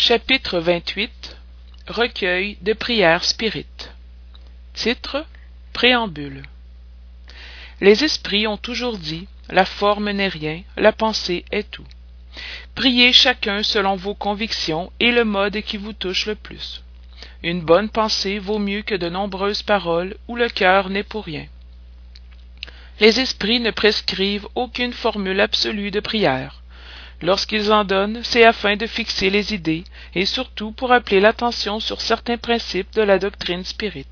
Chapitre 28 Recueil de prières spirites Titre Préambule Les esprits ont toujours dit La forme n'est rien, la pensée est tout. Priez chacun selon vos convictions et le mode qui vous touche le plus. Une bonne pensée vaut mieux que de nombreuses paroles où le cœur n'est pour rien. Les esprits ne prescrivent aucune formule absolue de prière. Lorsqu'ils en donnent, c'est afin de fixer les idées et surtout pour appeler l'attention sur certains principes de la doctrine spirite.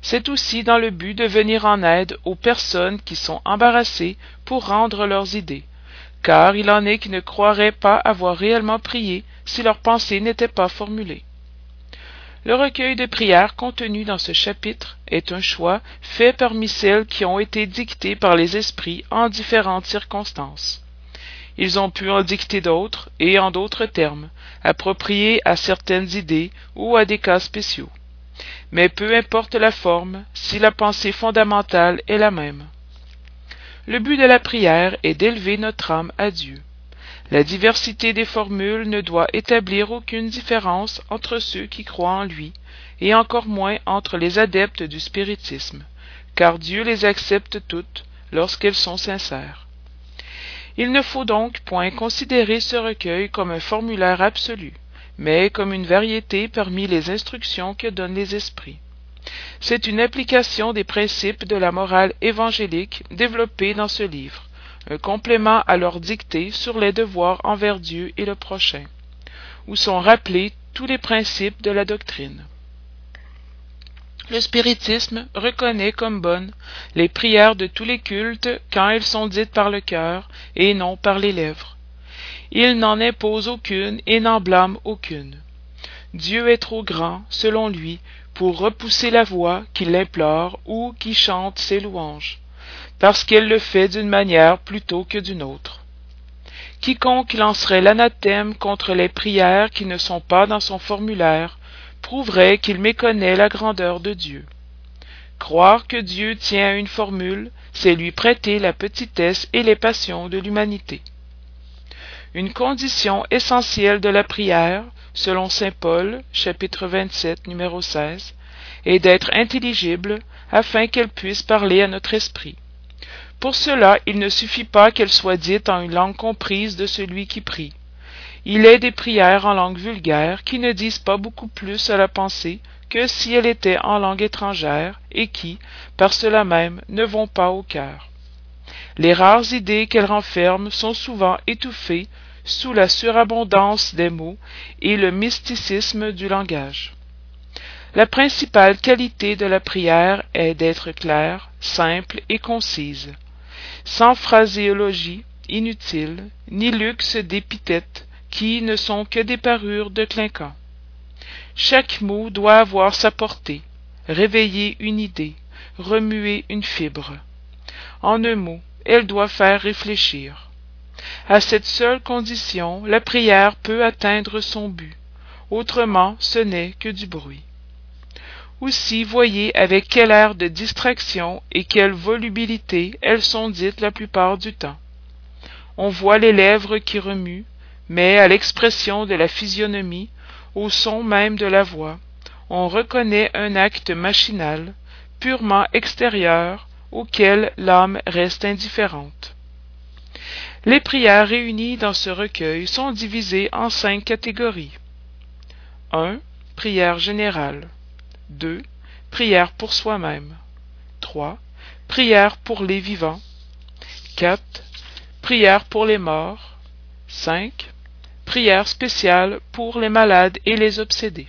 C'est aussi dans le but de venir en aide aux personnes qui sont embarrassées pour rendre leurs idées, car il en est qui ne croiraient pas avoir réellement prié si leur pensée n'était pas formulée. Le recueil de prières contenu dans ce chapitre est un choix fait parmi celles qui ont été dictées par les esprits en différentes circonstances. Ils ont pu en dicter d'autres, et en d'autres termes, appropriés à certaines idées ou à des cas spéciaux. Mais peu importe la forme, si la pensée fondamentale est la même. Le but de la prière est d'élever notre âme à Dieu. La diversité des formules ne doit établir aucune différence entre ceux qui croient en lui, et encore moins entre les adeptes du spiritisme, car Dieu les accepte toutes lorsqu'elles sont sincères. Il ne faut donc point considérer ce recueil comme un formulaire absolu, mais comme une variété parmi les instructions que donnent les esprits. C'est une application des principes de la morale évangélique développés dans ce livre, un complément à leur dictée sur les devoirs envers Dieu et le prochain, où sont rappelés tous les principes de la doctrine. Le spiritisme reconnaît comme bonnes les prières de tous les cultes quand elles sont dites par le cœur et non par les lèvres. Il n'en impose aucune et n'en blâme aucune. Dieu est trop grand, selon lui, pour repousser la voix qui l'implore ou qui chante ses louanges, parce qu'elle le fait d'une manière plutôt que d'une autre. Quiconque lancerait l'anathème contre les prières qui ne sont pas dans son formulaire prouverait qu'il méconnaît la grandeur de Dieu. Croire que Dieu tient une formule, c'est lui prêter la petitesse et les passions de l'humanité. Une condition essentielle de la prière, selon saint Paul, chapitre 27, numéro 16, est d'être intelligible afin qu'elle puisse parler à notre esprit. Pour cela, il ne suffit pas qu'elle soit dite en une langue comprise de celui qui prie. Il est des prières en langue vulgaire qui ne disent pas beaucoup plus à la pensée que si elles étaient en langue étrangère et qui, par cela même, ne vont pas au cœur. Les rares idées qu'elles renferment sont souvent étouffées sous la surabondance des mots et le mysticisme du langage. La principale qualité de la prière est d'être claire, simple et concise, sans phraséologie inutile, ni luxe d'épithètes, qui ne sont que des parures de clinquant. Chaque mot doit avoir sa portée, réveiller une idée, remuer une fibre. En un mot, elle doit faire réfléchir. À cette seule condition, la prière peut atteindre son but. Autrement, ce n'est que du bruit. Aussi voyez avec quel air de distraction et quelle volubilité elles sont dites la plupart du temps. On voit les lèvres qui remuent, mais à l'expression de la physionomie, au son même de la voix, on reconnaît un acte machinal, purement extérieur, auquel l'âme reste indifférente. Les prières réunies dans ce recueil sont divisées en cinq catégories. 1. Prière générale. 2. Prière pour soi-même. 3. Prière pour les vivants. 4. Prière pour les morts. 5 prière spéciale pour les malades et les obsédés.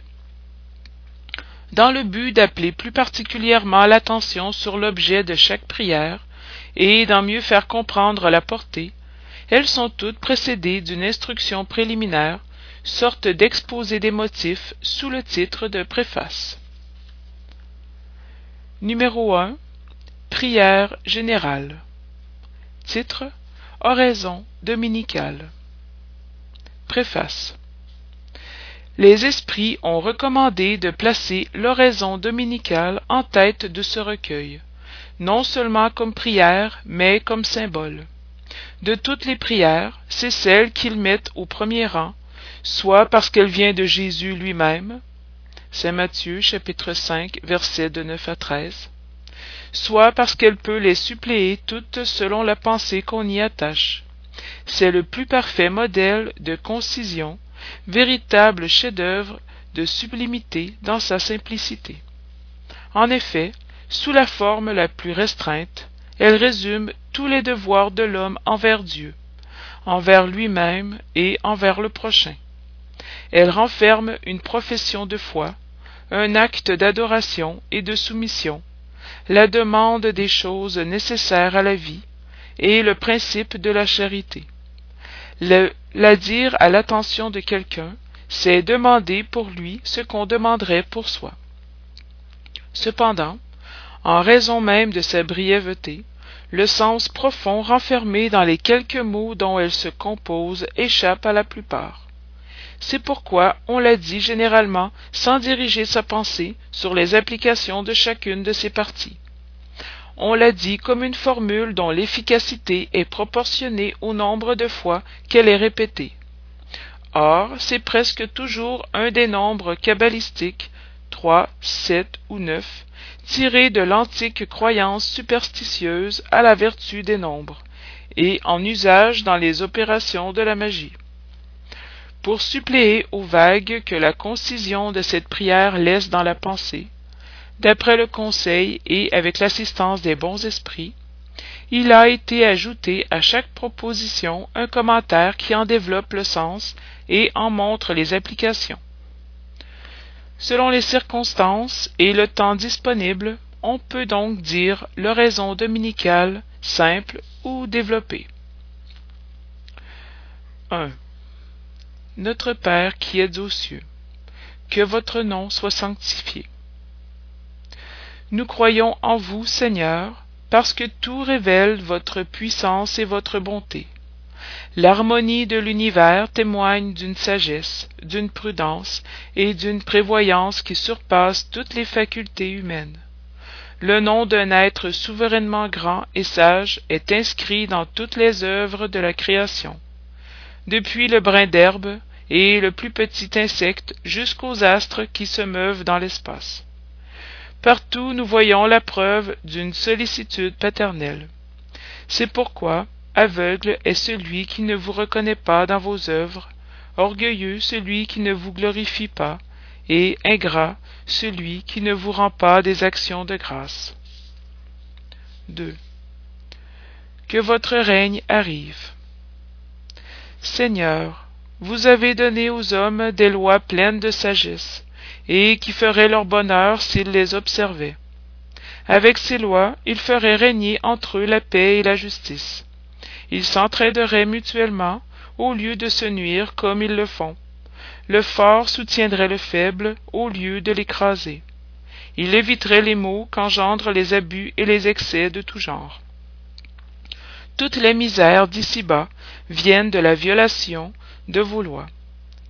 Dans le but d'appeler plus particulièrement l'attention sur l'objet de chaque prière et d'en mieux faire comprendre la portée, elles sont toutes précédées d'une instruction préliminaire, sorte d'exposé des motifs sous le titre de préface. Numéro 1. Prière générale. Titre Oraison dominicale. Les esprits ont recommandé de placer l'oraison dominicale en tête de ce recueil, non seulement comme prière, mais comme symbole. De toutes les prières, c'est celle qu'ils mettent au premier rang, soit parce qu'elle vient de Jésus lui-même, c'est Matthieu chapitre 5 versets de 9 à 13, soit parce qu'elle peut les suppléer toutes selon la pensée qu'on y attache. C'est le plus parfait modèle de concision, véritable chef-d'œuvre de sublimité dans sa simplicité. En effet, sous la forme la plus restreinte, elle résume tous les devoirs de l'homme envers Dieu, envers lui-même et envers le prochain. Elle renferme une profession de foi, un acte d'adoration et de soumission, la demande des choses nécessaires à la vie et le principe de la charité. La dire à l'attention de quelqu'un, c'est demander pour lui ce qu'on demanderait pour soi. Cependant, en raison même de sa brièveté, le sens profond renfermé dans les quelques mots dont elle se compose échappe à la plupart. C'est pourquoi on la dit généralement sans diriger sa pensée sur les applications de chacune de ses parties. On la dit comme une formule dont l'efficacité est proportionnée au nombre de fois qu'elle est répétée. Or, c'est presque toujours un des nombres cabalistiques, trois, sept ou neuf, tiré de l'antique croyance superstitieuse à la vertu des nombres, et en usage dans les opérations de la magie. Pour suppléer aux vagues que la concision de cette prière laisse dans la pensée, d'après le conseil et avec l'assistance des bons esprits, il a été ajouté à chaque proposition un commentaire qui en développe le sens et en montre les applications. Selon les circonstances et le temps disponible, on peut donc dire l'oraison dominicale simple ou développée. 1. Notre Père qui êtes aux cieux, que votre nom soit sanctifié. Nous croyons en vous, Seigneur, parce que tout révèle votre puissance et votre bonté. L'harmonie de l'univers témoigne d'une sagesse, d'une prudence et d'une prévoyance qui surpassent toutes les facultés humaines. Le nom d'un être souverainement grand et sage est inscrit dans toutes les œuvres de la création, depuis le brin d'herbe et le plus petit insecte jusqu'aux astres qui se meuvent dans l'espace. Partout nous voyons la preuve d'une sollicitude paternelle. C'est pourquoi Aveugle est celui qui ne vous reconnaît pas dans vos œuvres, orgueilleux celui qui ne vous glorifie pas, et ingrat celui qui ne vous rend pas des actions de grâce. 2. Que votre règne arrive. Seigneur, vous avez donné aux hommes des lois pleines de sagesse, et qui feraient leur bonheur s'ils les observaient. Avec ces lois, ils feraient régner entre eux la paix et la justice. Ils s'entraideraient mutuellement, au lieu de se nuire comme ils le font. Le fort soutiendrait le faible, au lieu de l'écraser. Il éviterait les maux qu'engendrent les abus et les excès de tout genre. Toutes les misères d'ici-bas viennent de la violation de vos lois,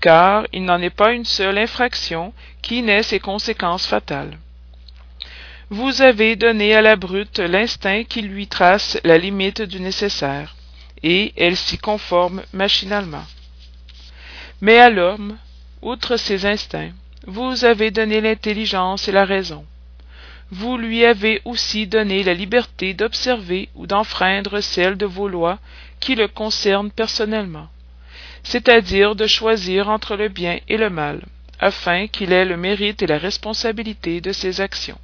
car il n'en est pas une seule infraction qui n'ait ses conséquences fatales. Vous avez donné à la brute l'instinct qui lui trace la limite du nécessaire et elle s'y conforme machinalement. Mais à l'homme, outre ses instincts, vous avez donné l'intelligence et la raison. Vous lui avez aussi donné la liberté d'observer ou d'enfreindre celles de vos lois qui le concernent personnellement, c'est-à-dire de choisir entre le bien et le mal, afin qu'il ait le mérite et la responsabilité de ses actions.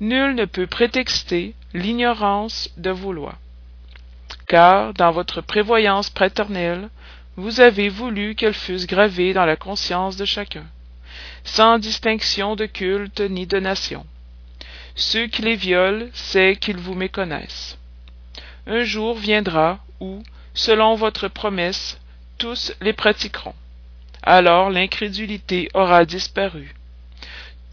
Nul ne peut prétexter l'ignorance de vos lois car, dans votre prévoyance paternelle, vous avez voulu qu'elles fussent gravées dans la conscience de chacun, sans distinction de culte ni de nation. Ceux qui les violent, c'est qu'ils vous méconnaissent. Un jour viendra où, selon votre promesse, tous les pratiqueront. Alors l'incrédulité aura disparu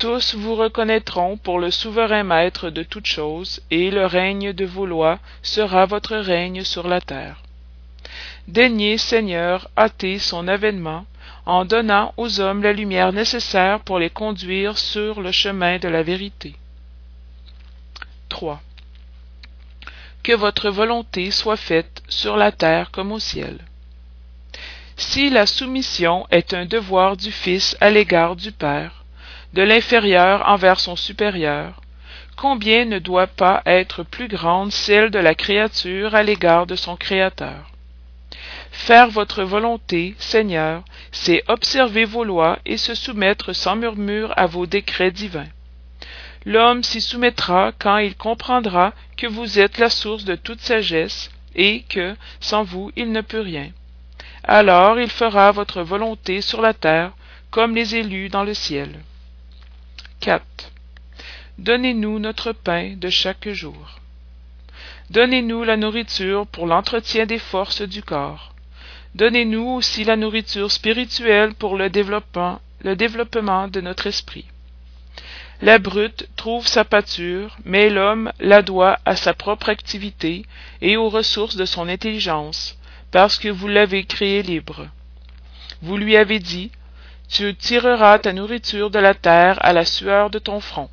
tous vous reconnaîtront pour le souverain maître de toutes choses, et le règne de vos lois sera votre règne sur la terre. Daignez, Seigneur, hâter son avènement, en donnant aux hommes la lumière nécessaire pour les conduire sur le chemin de la vérité. 3. Que votre volonté soit faite sur la terre comme au ciel. Si la soumission est un devoir du Fils à l'égard du Père, de l'inférieur envers son supérieur, combien ne doit pas être plus grande celle de la créature à l'égard de son Créateur? Faire votre volonté, Seigneur, c'est observer vos lois et se soumettre sans murmure à vos décrets divins. L'homme s'y soumettra quand il comprendra que vous êtes la source de toute sagesse et que, sans vous, il ne peut rien. Alors il fera votre volonté sur la terre comme les élus dans le ciel. 4. Donnez-nous notre pain de chaque jour. Donnez-nous la nourriture pour l'entretien des forces du corps. Donnez-nous aussi la nourriture spirituelle pour le développement, le développement de notre esprit. La brute trouve sa pâture, mais l'homme la doit à sa propre activité et aux ressources de son intelligence, parce que vous l'avez créé libre. Vous lui avez dit, Tu tireras ta nourriture de la terre à la sueur de ton front.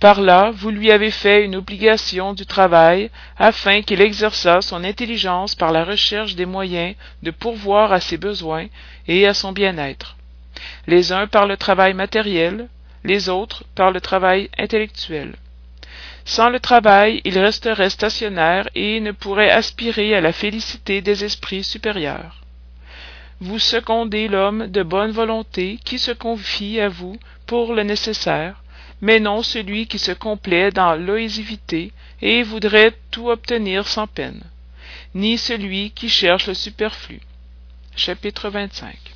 Par là, vous lui avez fait une obligation du travail, afin qu'il exerçât son intelligence par la recherche des moyens de pourvoir à ses besoins et à son bien-être, les uns par le travail matériel, les autres par le travail intellectuel. Sans le travail, il resterait stationnaire et ne pourrait aspirer à la félicité des esprits supérieurs. Vous secondez l'homme de bonne volonté qui se confie à vous pour le nécessaire, mais non celui qui se complaît dans l'oisivité et voudrait tout obtenir sans peine, ni celui qui cherche le superflu. Chapitre 25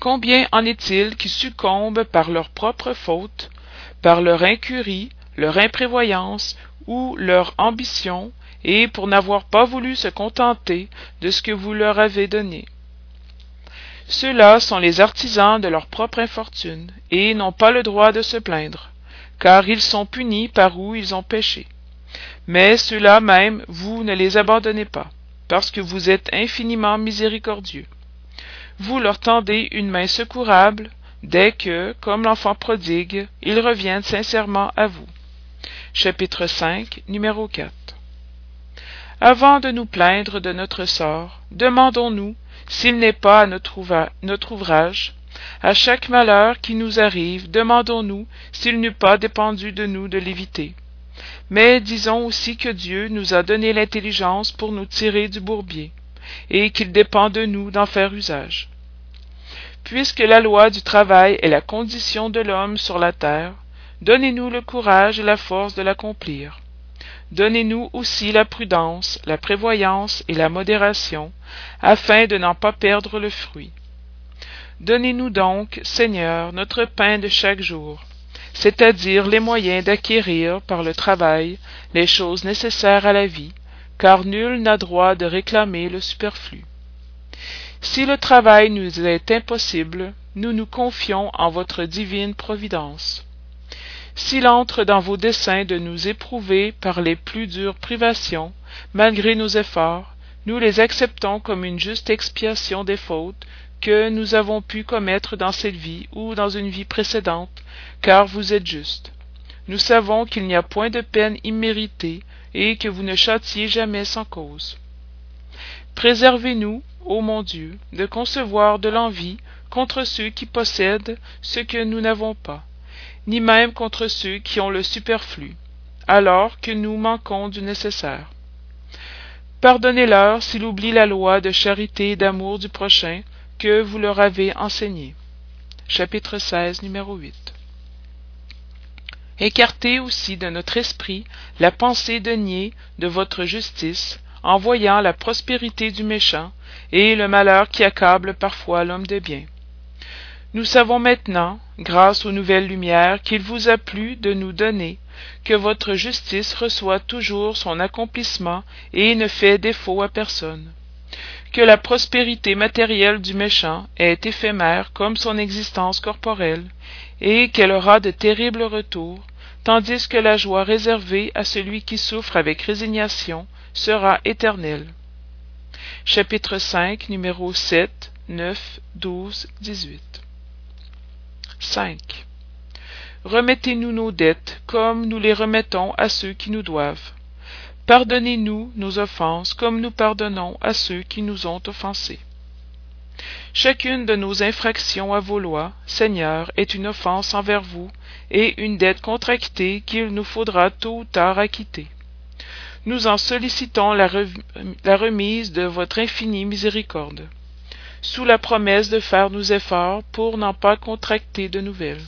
Combien en est-il qui succombent par leur propre faute, par leur incurie, leur imprévoyance ou leur ambition, et pour n'avoir pas voulu se contenter de ce que vous leur avez donné? Ceux-là sont les artisans de leur propre infortune, et n'ont pas le droit de se plaindre, car ils sont punis par où ils ont péché. Mais ceux-là même, vous ne les abandonnez pas, parce que vous êtes infiniment miséricordieux. Vous leur tendez une main secourable, dès que, comme l'enfant prodigue, ils reviennent sincèrement à vous. Chapitre 5, numéro 4 Avant de nous plaindre de notre sort, demandons-nous s'il n'est pas à notre, ouvrage. À chaque malheur qui nous arrive, demandons-nous s'il n'eût pas dépendu de nous de l'éviter. Mais disons aussi que Dieu nous a donné l'intelligence pour nous tirer du bourbier, et qu'il dépend de nous d'en faire usage. Puisque la loi du travail est la condition de l'homme sur la terre, donnez-nous le courage et la force de l'accomplir. Donnez-nous aussi la prudence, la prévoyance et la modération, afin de n'en pas perdre le fruit. Donnez-nous donc, Seigneur, notre pain de chaque jour, c'est-à-dire les moyens d'acquérir par le travail les choses nécessaires à la vie, car nul n'a droit de réclamer le superflu. Si le travail nous est impossible, nous nous confions en votre divine providence. S'il entre dans vos desseins de nous éprouver par les plus dures privations, malgré nos efforts, nous les acceptons comme une juste expiation des fautes que nous avons pu commettre dans cette vie ou dans une vie précédente, car vous êtes juste. Nous savons qu'il n'y a point de peine imméritée et que vous ne châtiez jamais sans cause. Préservez-nous, ô mon Dieu, de concevoir de l'envie contre ceux qui possèdent ce que nous n'avons pas ni même contre ceux qui ont le superflu, alors que nous manquons du nécessaire. Pardonnez-leur s'ils oublient la loi de charité et d'amour du prochain que vous leur avez enseignée. Chapitre 16, numéro 8. Écartez aussi de notre esprit la pensée de nier de votre justice, en voyant la prospérité du méchant et le malheur qui accable parfois l'homme de bien. Nous savons maintenant, grâce aux nouvelles lumières qu'il vous a plu de nous donner, que votre justice reçoit toujours son accomplissement et ne fait défaut à personne, que la prospérité matérielle du méchant est éphémère comme son existence corporelle, et qu'elle aura de terribles retours, tandis que la joie réservée à celui qui souffre avec résignation sera éternelle. Chapitre 5, numéro 7, 9, 12, 18. 5. Remettez-nous nos dettes comme nous les remettons à ceux qui nous doivent. Pardonnez-nous nos offenses comme nous pardonnons à ceux qui nous ont offensés. Chacune de nos infractions à vos lois, Seigneur, est une offense envers vous et une dette contractée qu'il nous faudra tôt ou tard acquitter. Nous en sollicitons la, remise de votre infinie miséricorde, sous la promesse de faire nos efforts pour n'en pas contracter de nouvelles.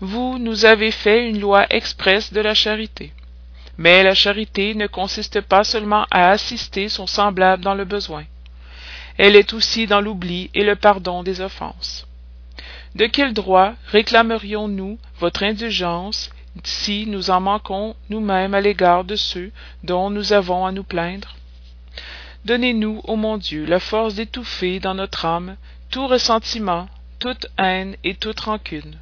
Vous nous avez fait une loi expresse de la charité. Mais la charité ne consiste pas seulement à assister son semblable dans le besoin. Elle est aussi dans l'oubli et le pardon des offenses. De quel droit réclamerions-nous votre indulgence si nous en manquons nous-mêmes à l'égard de ceux dont nous avons à nous plaindre? Donnez-nous, ô mon Dieu, la force d'étouffer dans notre âme tout ressentiment, toute haine et toute rancune.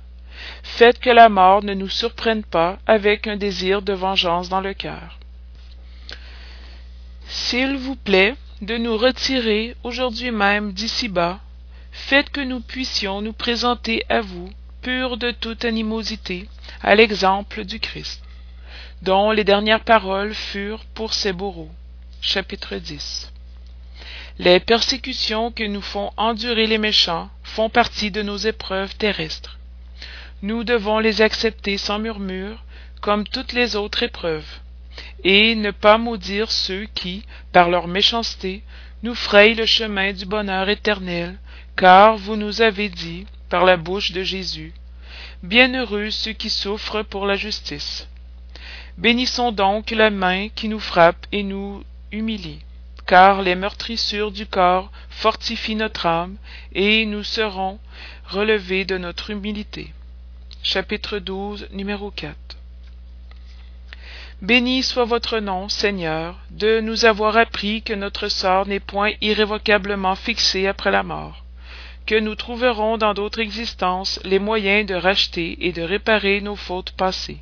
Faites que la mort ne nous surprenne pas avec un désir de vengeance dans le cœur. S'il vous plaît de nous retirer aujourd'hui même d'ici-bas, faites que nous puissions nous présenter à vous, purs de toute animosité, à l'exemple du Christ, dont les dernières paroles furent pour ses bourreaux. Chapitre 10 Les persécutions que nous font endurer les méchants font partie de nos épreuves terrestres. Nous devons les accepter sans murmure, comme toutes les autres épreuves, et ne pas maudire ceux qui, par leur méchanceté, nous frayent le chemin du bonheur éternel, car vous nous avez dit, par la bouche de Jésus, Bienheureux ceux qui souffrent pour la justice. Bénissons donc la main qui nous frappe et nous humilie, car les meurtrissures du corps fortifient notre âme, et nous serons relevés de notre humilité. Chapitre 12, numéro 4 Béni soit votre nom, Seigneur, de nous avoir appris que notre sort n'est point irrévocablement fixé après la mort, que nous trouverons dans d'autres existences les moyens de racheter et de réparer nos fautes passées,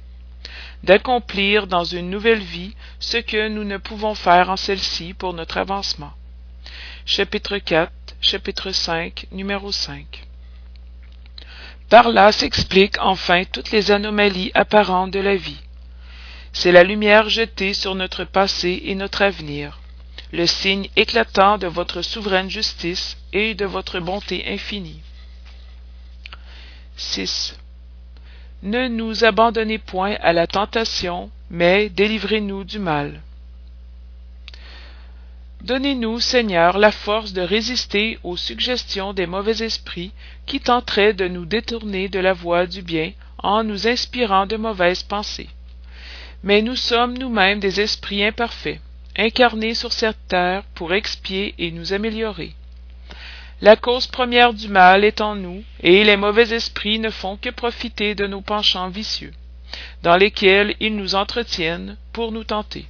d'accomplir dans une nouvelle vie ce que nous ne pouvons faire en celle-ci pour notre avancement. Chapitre 4, chapitre 5, numéro 5 par là s'expliquent enfin toutes les anomalies apparentes de la vie. C'est la lumière jetée sur notre passé et notre avenir, le signe éclatant de votre souveraine justice et de votre bonté infinie. 6. Ne nous abandonnez point à la tentation, mais délivrez-nous du mal. Donnez-nous, Seigneur, la force de résister aux suggestions des mauvais esprits qui tenteraient de nous détourner de la voie du bien en nous inspirant de mauvaises pensées. Mais nous sommes nous-mêmes des esprits imparfaits, incarnés sur cette terre pour expier et nous améliorer. La cause première du mal est en nous, et les mauvais esprits ne font que profiter de nos penchants vicieux, dans lesquels ils nous entretiennent pour nous tenter.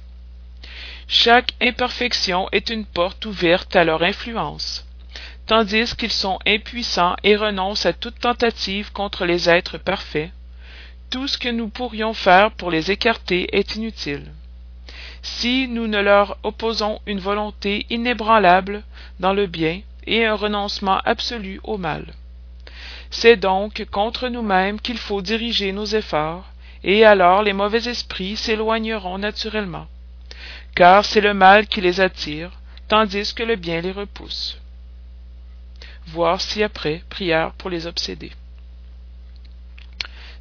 Chaque imperfection est une porte ouverte à leur influence, tandis qu'ils sont impuissants et renoncent à toute tentative contre les êtres parfaits. Tout ce que nous pourrions faire pour les écarter est inutile. Si nous ne leur opposons une volonté inébranlable dans le bien et un renoncement absolu au mal. C'est donc contre nous-mêmes qu'il faut diriger nos efforts, et alors les mauvais esprits s'éloigneront naturellement car c'est le mal qui les attire, tandis que le bien les repousse. Voir ci-après prière pour les obsédés.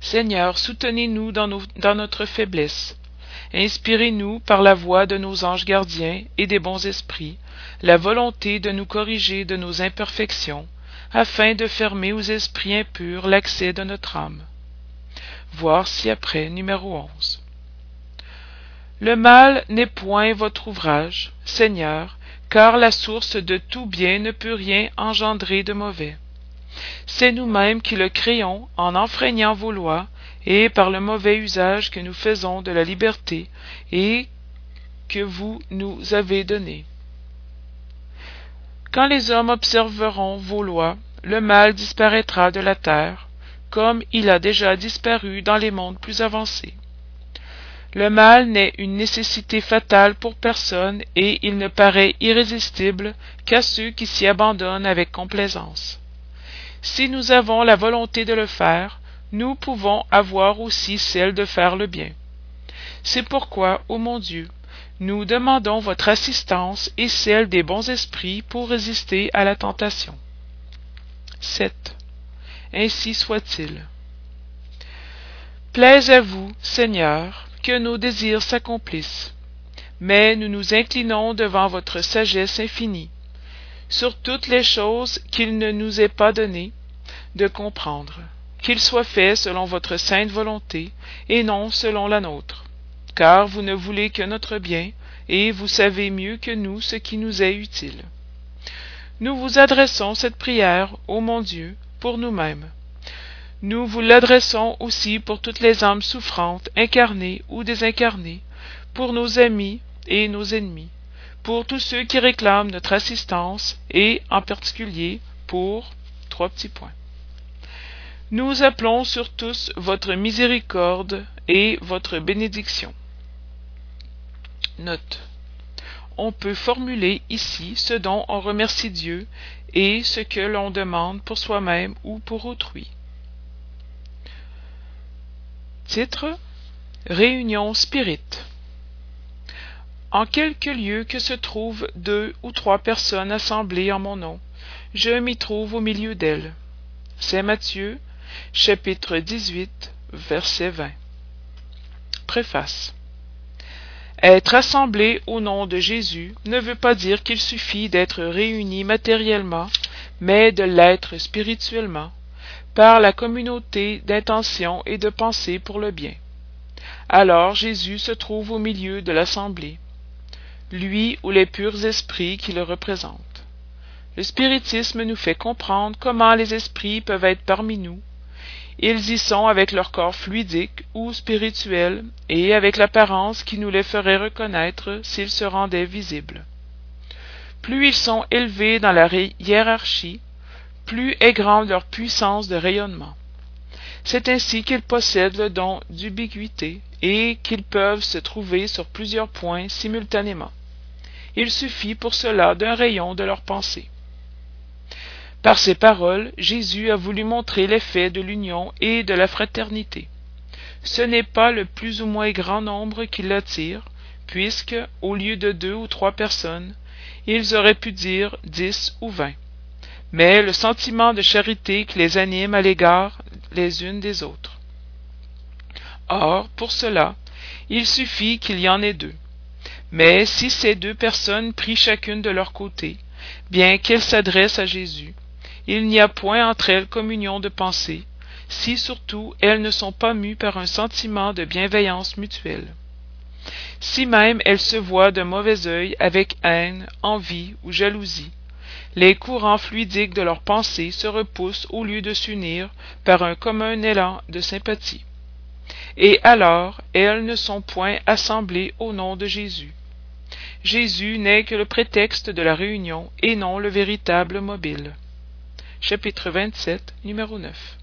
Seigneur, soutenez-nous dans, dans notre faiblesse. Inspirez-nous par la voix de nos anges gardiens et des bons esprits la volonté de nous corriger de nos imperfections, afin de fermer aux esprits impurs l'accès de notre âme. Voir ci-après numéro 11. Le mal n'est point votre ouvrage, Seigneur, car la source de tout bien ne peut rien engendrer de mauvais. C'est nous-mêmes qui le créons en enfreignant vos lois et par le mauvais usage que nous faisons de la liberté et que vous nous avez donnée. Quand les hommes observeront vos lois, le mal disparaîtra de la terre, comme il a déjà disparu dans les mondes plus avancés. Le mal n'est une nécessité fatale pour personne et il ne paraît irrésistible qu'à ceux qui s'y abandonnent avec complaisance. Si nous avons la volonté de le faire, nous pouvons avoir aussi celle de faire le bien. C'est pourquoi, ô mon Dieu, nous demandons votre assistance et celle des bons esprits pour résister à la tentation. 7. Ainsi soit-il. Plaise à vous, Seigneur, que nos désirs s'accomplissent, mais nous nous inclinons devant votre sagesse infinie, sur toutes les choses qu'il ne nous est pas donné de comprendre, qu'il soit fait selon votre sainte volonté, et non selon la nôtre car vous ne voulez que notre bien, et vous savez mieux que nous ce qui nous est utile. Nous vous adressons cette prière, ô mon Dieu, pour nous-mêmes. Nous vous l'adressons aussi pour toutes les âmes souffrantes, incarnées ou désincarnées, pour nos amis et nos ennemis, pour tous ceux qui réclament notre assistance, et en particulier pour trois petits points. Nous appelons sur tous votre miséricorde et votre bénédiction. Note. On peut formuler ici ce dont on remercie Dieu et ce que l'on demande pour soi-même ou pour autrui. Titre Réunion Spirit En quelque lieu que se trouvent deux ou trois personnes assemblées en mon nom, je m'y trouve au milieu d'elles. C'est Matthieu, chapitre 18, verset 20. Préface être assemblé au nom de Jésus ne veut pas dire qu'il suffit d'être réuni matériellement, mais de l'être spirituellement, par la communauté d'intention et de pensée pour le bien. Alors Jésus se trouve au milieu de l'assemblée, lui ou les purs esprits qui le représentent. Le spiritisme nous fait comprendre comment les esprits peuvent être parmi nous, ils y sont avec leur corps fluidique ou spirituel et avec l'apparence qui nous les ferait reconnaître s'ils se rendaient visibles. Plus ils sont élevés dans la hiérarchie, plus est grande leur puissance de rayonnement. C'est ainsi qu'ils possèdent le don d'ubiquité et qu'ils peuvent se trouver sur plusieurs points simultanément. Il suffit pour cela d'un rayon de leur pensée. Par ces paroles, Jésus a voulu montrer l'effet de l'union et de la fraternité. Ce n'est pas le plus ou moins grand nombre qui l'attire, puisque, au lieu de deux ou trois personnes, ils auraient pu dire dix ou vingt, mais le sentiment de charité qui les anime à l'égard les unes des autres. Or, pour cela, il suffit qu'il y en ait deux. Mais si ces deux personnes prient chacune de leur côté, bien qu'elles s'adressent à Jésus, il n'y a point entre elles communion de pensée, si surtout elles ne sont pas mues par un sentiment de bienveillance mutuelle. Si même elles se voient d'un mauvais œil avec haine, envie ou jalousie, les courants fluidiques de leurs pensées se repoussent au lieu de s'unir par un commun élan de sympathie. Et alors elles ne sont point assemblées au nom de Jésus. Jésus n'est que le prétexte de la réunion et non le véritable mobile chapitre 27, numéro 9.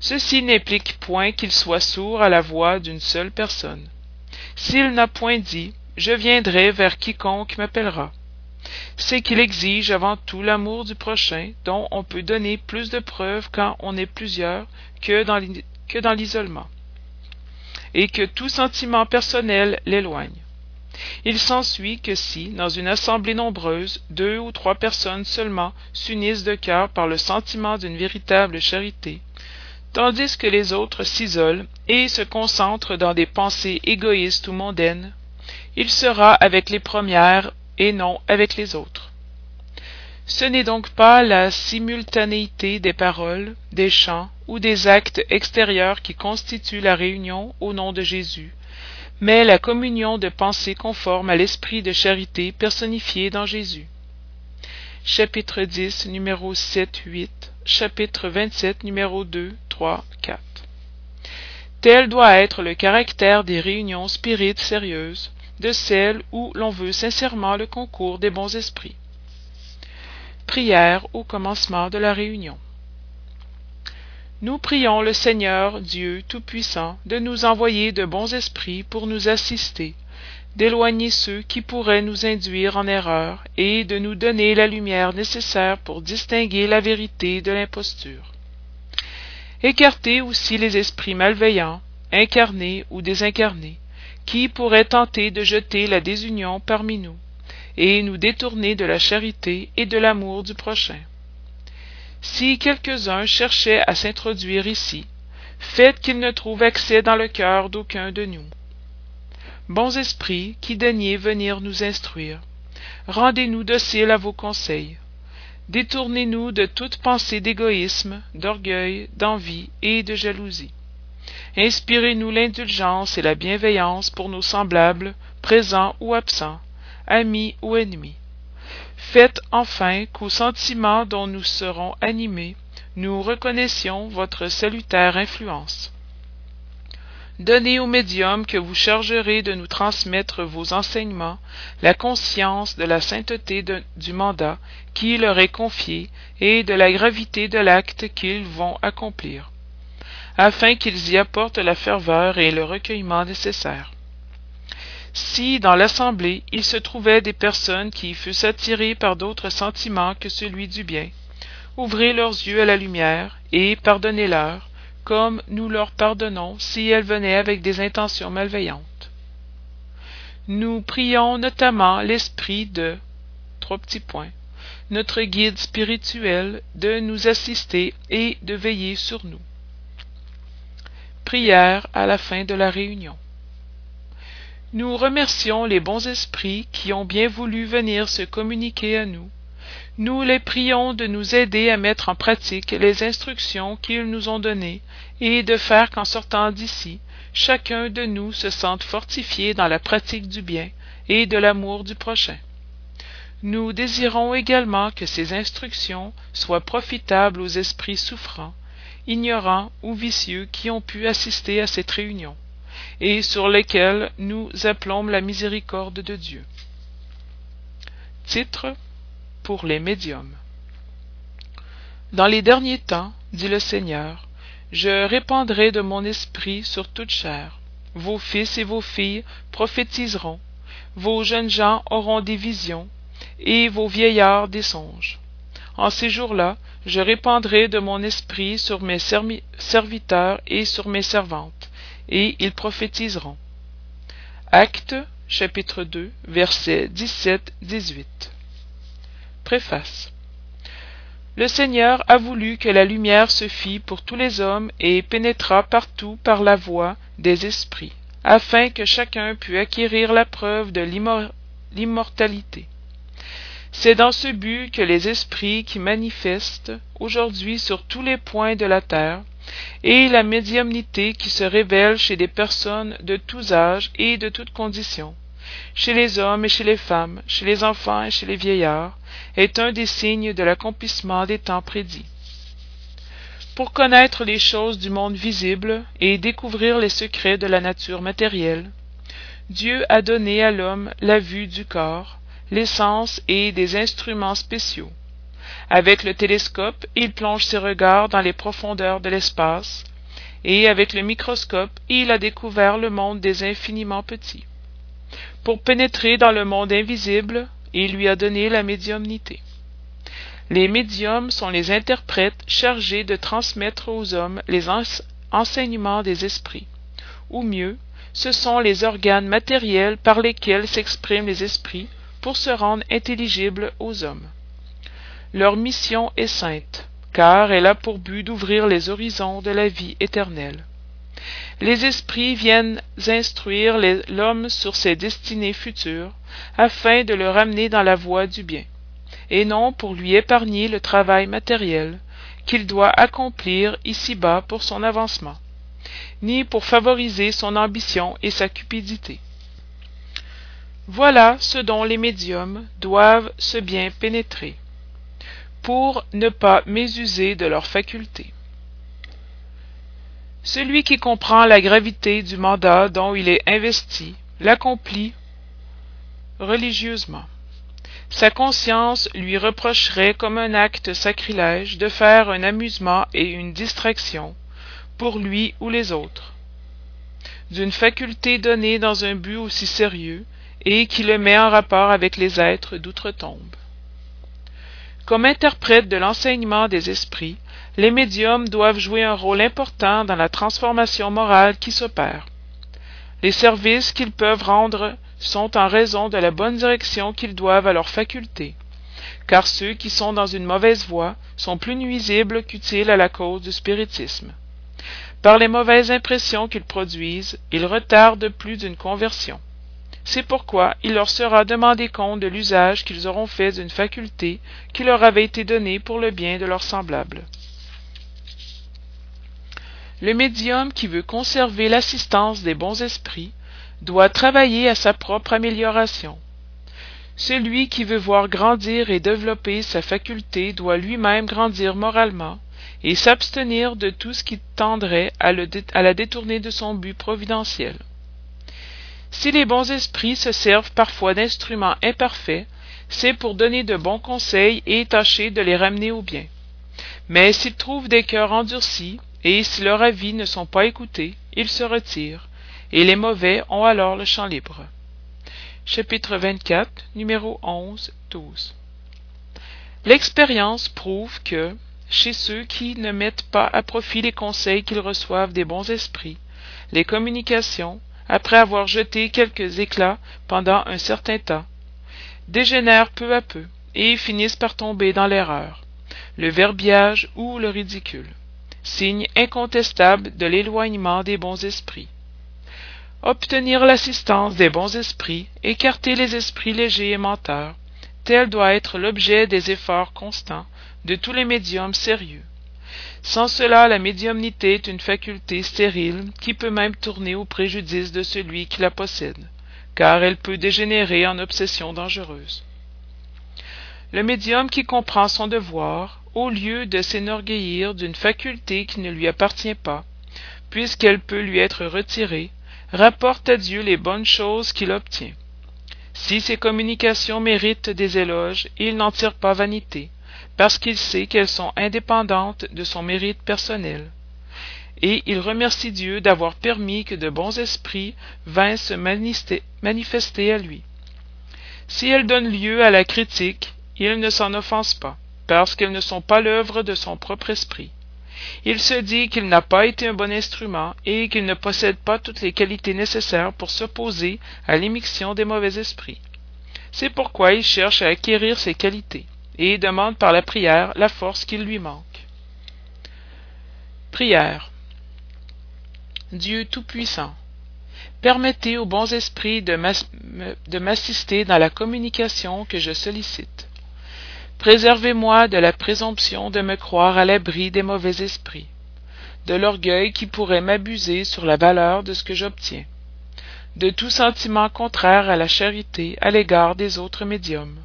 Ceci n'implique point qu'il soit sourd à la voix d'une seule personne. S'il n'a point dit Je viendrai vers quiconque m'appellera, c'est qu'il exige avant tout l'amour du prochain, dont on peut donner plus de preuves quand on est plusieurs que dans l'isolement, et que tout sentiment personnel l'éloigne. Il s'ensuit que si, dans une assemblée nombreuse, deux ou trois personnes seulement s'unissent de cœur par le sentiment d'une véritable charité, tandis que les autres s'isolent et se concentrent dans des pensées égoïstes ou mondaines, il sera avec les premières et non avec les autres. Ce n'est donc pas la simultanéité des paroles, des chants ou des actes extérieurs qui constitue la réunion au nom de Jésus, mais la communion de pensée conforme à l'esprit de charité personnifié dans Jésus. Chapitre 10, numéro 7, 8, chapitre 27, numéro 2, 3, 4. Tel doit être le caractère des réunions spirites sérieuses, de celles où l'on veut sincèrement le concours des bons esprits. Prière au commencement de la réunion. Nous prions le Seigneur Dieu Tout-Puissant de nous envoyer de bons esprits pour nous assister, d'éloigner ceux qui pourraient nous induire en erreur et de nous donner la lumière nécessaire pour distinguer la vérité de l'imposture. Écartez aussi les esprits malveillants, incarné ou désincarné, qui pourrait tenter de jeter la désunion parmi nous, et nous détourner de la charité et de l'amour du prochain. Si quelques-uns cherchaient à s'introduire ici, faites qu'ils ne trouvent accès dans le cœur d'aucun de nous. Bons esprits, qui daignez venir nous instruire, rendez-nous dociles à vos conseils. Détournez-nous de toute pensée d'égoïsme, d'orgueil, d'envie et de jalousie. Inspirez-nous l'indulgence et la bienveillance pour nos semblables, présents ou absents, amis ou ennemis. Faites enfin qu'aux sentiments dont nous serons animés, nous reconnaissions votre salutaire influence. Donnez au médium que vous chargerez de nous transmettre vos enseignements la conscience de la sainteté du mandat qui leur est confié et de la gravité de l'acte qu'ils vont accomplir, afin qu'ils y apportent la ferveur et le recueillement nécessaires. Si dans l'assemblée il se trouvait des personnes qui fussent attirées par d'autres sentiments que celui du bien, ouvrez leurs yeux à la lumière et pardonnez-leur, comme nous leur pardonnons si elles venaient avec des intentions malveillantes. Nous prions notamment l'esprit de trois petits points, notre guide spirituel, de nous assister et de veiller sur nous. Prière à la fin de la réunion. Nous remercions les bons esprits qui ont bien voulu venir se communiquer à nous nous les prions de nous aider à mettre en pratique les instructions qu'ils nous ont données et de faire qu'en sortant d'ici, chacun de nous se sente fortifié dans la pratique du bien et de l'amour du prochain. Nous désirons également que ces instructions soient profitables aux esprits souffrants, ignorants ou vicieux qui ont pu assister à cette réunion, et sur lesquels nous appelons la miséricorde de Dieu. Titre pour les médiums. Dans les derniers temps, dit le Seigneur, je répandrai de mon esprit sur toute chair. Vos fils et vos filles prophétiseront, vos jeunes gens auront des visions, et vos vieillards des songes. En ces jours-là, je répandrai de mon esprit sur mes serviteurs et sur mes servantes, et ils prophétiseront. Acte chapitre 2 versets 17-18 Préface. Le Seigneur a voulu que la lumière se fît pour tous les hommes et pénétra partout par la voie des esprits, afin que chacun pût acquérir la preuve de l'immortalité. C'est dans ce but que les esprits qui manifestent aujourd'hui sur tous les points de la terre, et la médiumnité qui se révèle chez des personnes de tous âges et de toutes conditions, chez les hommes et chez les femmes, chez les enfants et chez les vieillards, est un des signes de l'accomplissement des temps prédits. Pour connaître les choses du monde visible et découvrir les secrets de la nature matérielle, Dieu a donné à l'homme la vue du corps, les sens et des instruments spéciaux. Avec le télescope, il plonge ses regards dans les profondeurs de l'espace, et avec le microscope, il a découvert le monde des infiniment petits. Pour pénétrer dans le monde invisible, il lui a donné la médiumnité. Les médiums sont les interprètes chargés de transmettre aux hommes les enseignements des esprits. Ou mieux, ce sont les organes matériels par lesquels s'expriment les esprits pour se rendre intelligibles aux hommes. Leur mission est sainte, car elle a pour but d'ouvrir les horizons de la vie éternelle. Les esprits viennent instruire l'homme sur ses destinées futures, afin de le ramener dans la voie du bien, et non pour lui épargner le travail matériel qu'il doit accomplir ici-bas pour son avancement, ni pour favoriser son ambition et sa cupidité. Voilà ce dont les médiums doivent se bien pénétrer, pour ne pas mésuser de leurs facultés. Celui qui comprend la gravité du mandat dont il est investi l'accomplit religieusement. Sa conscience lui reprocherait comme un acte sacrilège de faire un amusement et une distraction pour lui ou les autres d'une faculté donnée dans un but aussi sérieux et qui le met en rapport avec les êtres d'outre-tombe. Comme interprète de l'enseignement des esprits, les médiums doivent jouer un rôle important dans la transformation morale qui s'opère. Les services qu'ils peuvent rendre sont en raison de la bonne direction qu'ils doivent à leurs facultés, car ceux qui sont dans une mauvaise voie sont plus nuisibles qu'utiles à la cause du spiritisme. Par les mauvaises impressions qu'ils produisent, ils retardent plus d'une conversion. C'est pourquoi il leur sera demandé compte de l'usage qu'ils auront fait d'une faculté qui leur avait été donnée pour le bien de leurs semblables. Le médium qui veut conserver l'assistance des bons esprits doit travailler à sa propre amélioration. Celui qui veut voir grandir et développer sa faculté doit lui-même grandir moralement et s'abstenir de tout ce qui tendrait à, à la détourner de son but providentiel. Si les bons esprits se servent parfois d'instruments imparfaits, c'est pour donner de bons conseils et tâcher de les ramener au bien. Mais s'ils trouvent des cœurs endurcis, et si leurs avis ne sont pas écoutés, ils se retirent, et les mauvais ont alors le champ libre. Chapitre 24, numéro 11, 12. L'expérience prouve que, chez ceux qui ne mettent pas à profit les conseils qu'ils reçoivent des bons esprits, les communications, après avoir jeté quelques éclats pendant un certain temps, dégénèrent peu à peu et finissent par tomber dans l'erreur, le verbiage ou le ridicule, signe incontestable de l'éloignement des bons esprits. Obtenir l'assistance des bons esprits, écarter les esprits légers et menteurs, tel doit être l'objet des efforts constants de tous les médiums sérieux. Sans cela, la médiumnité est une faculté stérile qui peut même tourner au préjudice de celui qui la possède, car elle peut dégénérer en obsession dangereuse. Le médium qui comprend son devoir, au lieu de s'enorgueillir d'une faculté qui ne lui appartient pas, puisqu'elle peut lui être retirée, rapporte à Dieu les bonnes choses qu'il obtient. Si ses communications méritent des éloges, il n'en tire pas vanité, parce qu'il sait qu'elles sont indépendantes de son mérite personnel. Et il remercie Dieu d'avoir permis que de bons esprits vinssent se manifester à lui. Si elles donnent lieu à la critique, il ne s'en offense pas, parce qu'elles ne sont pas l'œuvre de son propre esprit. Il se dit qu'il n'a pas été un bon instrument et qu'il ne possède pas toutes les qualités nécessaires pour s'opposer à l'émission des mauvais esprits. C'est pourquoi il cherche à acquérir ces qualités et demande par la prière la force qu'il lui manque. Prière. Dieu Tout-Puissant, permettez aux bons esprits de m'assister dans la communication que je sollicite. Préservez-moi de la présomption de me croire à l'abri des mauvais esprits, de l'orgueil qui pourrait m'abuser sur la valeur de ce que j'obtiens, de tout sentiment contraire à la charité à l'égard des autres médiums.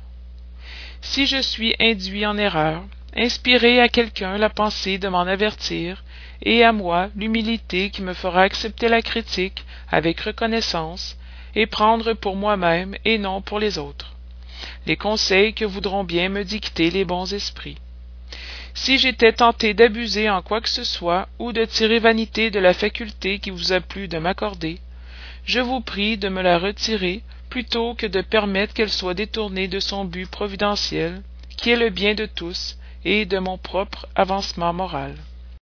Si je suis induit en erreur, inspirez à quelqu'un la pensée de m'en avertir, et à moi l'humilité qui me fera accepter la critique avec reconnaissance, et prendre pour moi-même et non pour les autres les conseils que voudront bien me dicter les bons esprits. Si j'étais tenté d'abuser en quoi que ce soit, ou de tirer vanité de la faculté qui vous a plu de m'accorder, je vous prie de me la retirer plutôt que de permettre qu'elle soit détournée de son but providentiel, qui est le bien de tous et de mon propre avancement moral.